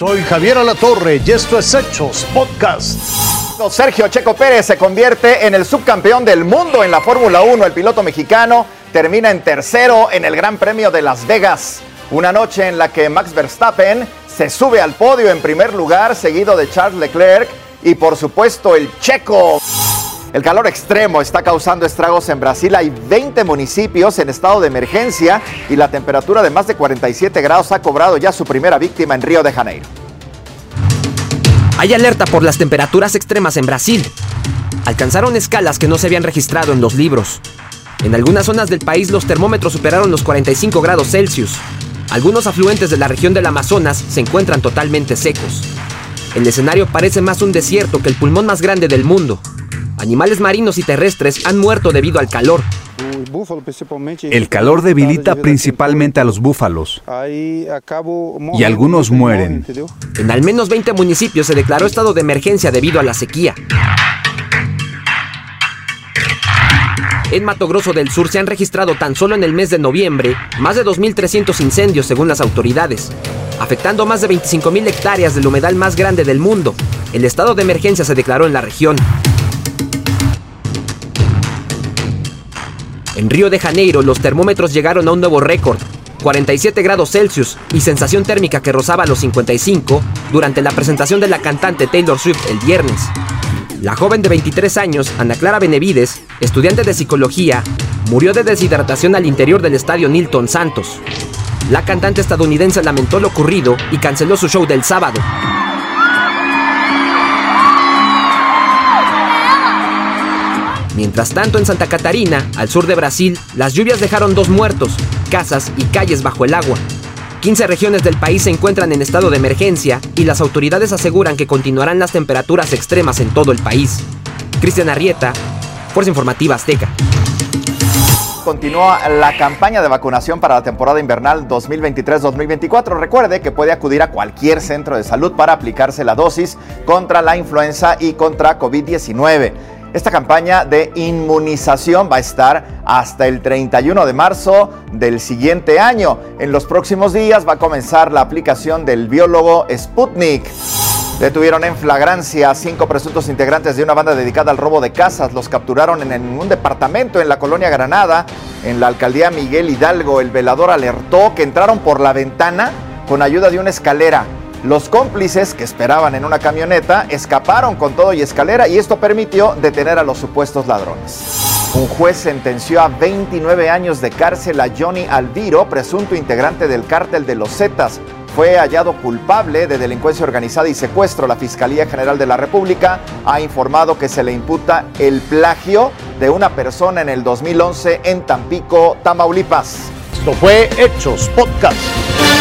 Soy Javier Alatorre y esto es Hechos Podcast. Sergio Checo Pérez se convierte en el subcampeón del mundo en la Fórmula 1. El piloto mexicano termina en tercero en el Gran Premio de Las Vegas. Una noche en la que Max Verstappen se sube al podio en primer lugar, seguido de Charles Leclerc y por supuesto el checo. El calor extremo está causando estragos en Brasil. Hay 20 municipios en estado de emergencia y la temperatura de más de 47 grados ha cobrado ya su primera víctima en Río de Janeiro. Hay alerta por las temperaturas extremas en Brasil. Alcanzaron escalas que no se habían registrado en los libros. En algunas zonas del país los termómetros superaron los 45 grados Celsius. Algunos afluentes de la región del Amazonas se encuentran totalmente secos. El escenario parece más un desierto que el pulmón más grande del mundo. Animales marinos y terrestres han muerto debido al calor. El calor debilita principalmente a los búfalos y algunos mueren. En al menos 20 municipios se declaró estado de emergencia debido a la sequía. En Mato Grosso del Sur se han registrado tan solo en el mes de noviembre más de 2.300 incendios según las autoridades, afectando más de 25.000 hectáreas del humedal más grande del mundo. El estado de emergencia se declaró en la región. En Río de Janeiro los termómetros llegaron a un nuevo récord, 47 grados Celsius y sensación térmica que rozaba los 55 durante la presentación de la cantante Taylor Swift el viernes. La joven de 23 años, Ana Clara Benevides, estudiante de psicología, murió de deshidratación al interior del estadio Nilton Santos. La cantante estadounidense lamentó lo ocurrido y canceló su show del sábado. Mientras tanto, en Santa Catarina, al sur de Brasil, las lluvias dejaron dos muertos, casas y calles bajo el agua. 15 regiones del país se encuentran en estado de emergencia y las autoridades aseguran que continuarán las temperaturas extremas en todo el país. Cristian Arrieta, Fuerza Informativa Azteca. Continúa la campaña de vacunación para la temporada invernal 2023-2024. Recuerde que puede acudir a cualquier centro de salud para aplicarse la dosis contra la influenza y contra COVID-19. Esta campaña de inmunización va a estar hasta el 31 de marzo del siguiente año. En los próximos días va a comenzar la aplicación del biólogo Sputnik. Detuvieron en flagrancia a cinco presuntos integrantes de una banda dedicada al robo de casas. Los capturaron en un departamento en la colonia Granada, en la alcaldía Miguel Hidalgo. El velador alertó que entraron por la ventana con ayuda de una escalera. Los cómplices que esperaban en una camioneta escaparon con todo y escalera y esto permitió detener a los supuestos ladrones. Un juez sentenció a 29 años de cárcel a Johnny Alviro, presunto integrante del cártel de los Zetas. Fue hallado culpable de delincuencia organizada y secuestro. La Fiscalía General de la República ha informado que se le imputa el plagio de una persona en el 2011 en Tampico, Tamaulipas. Esto fue Hechos Podcast.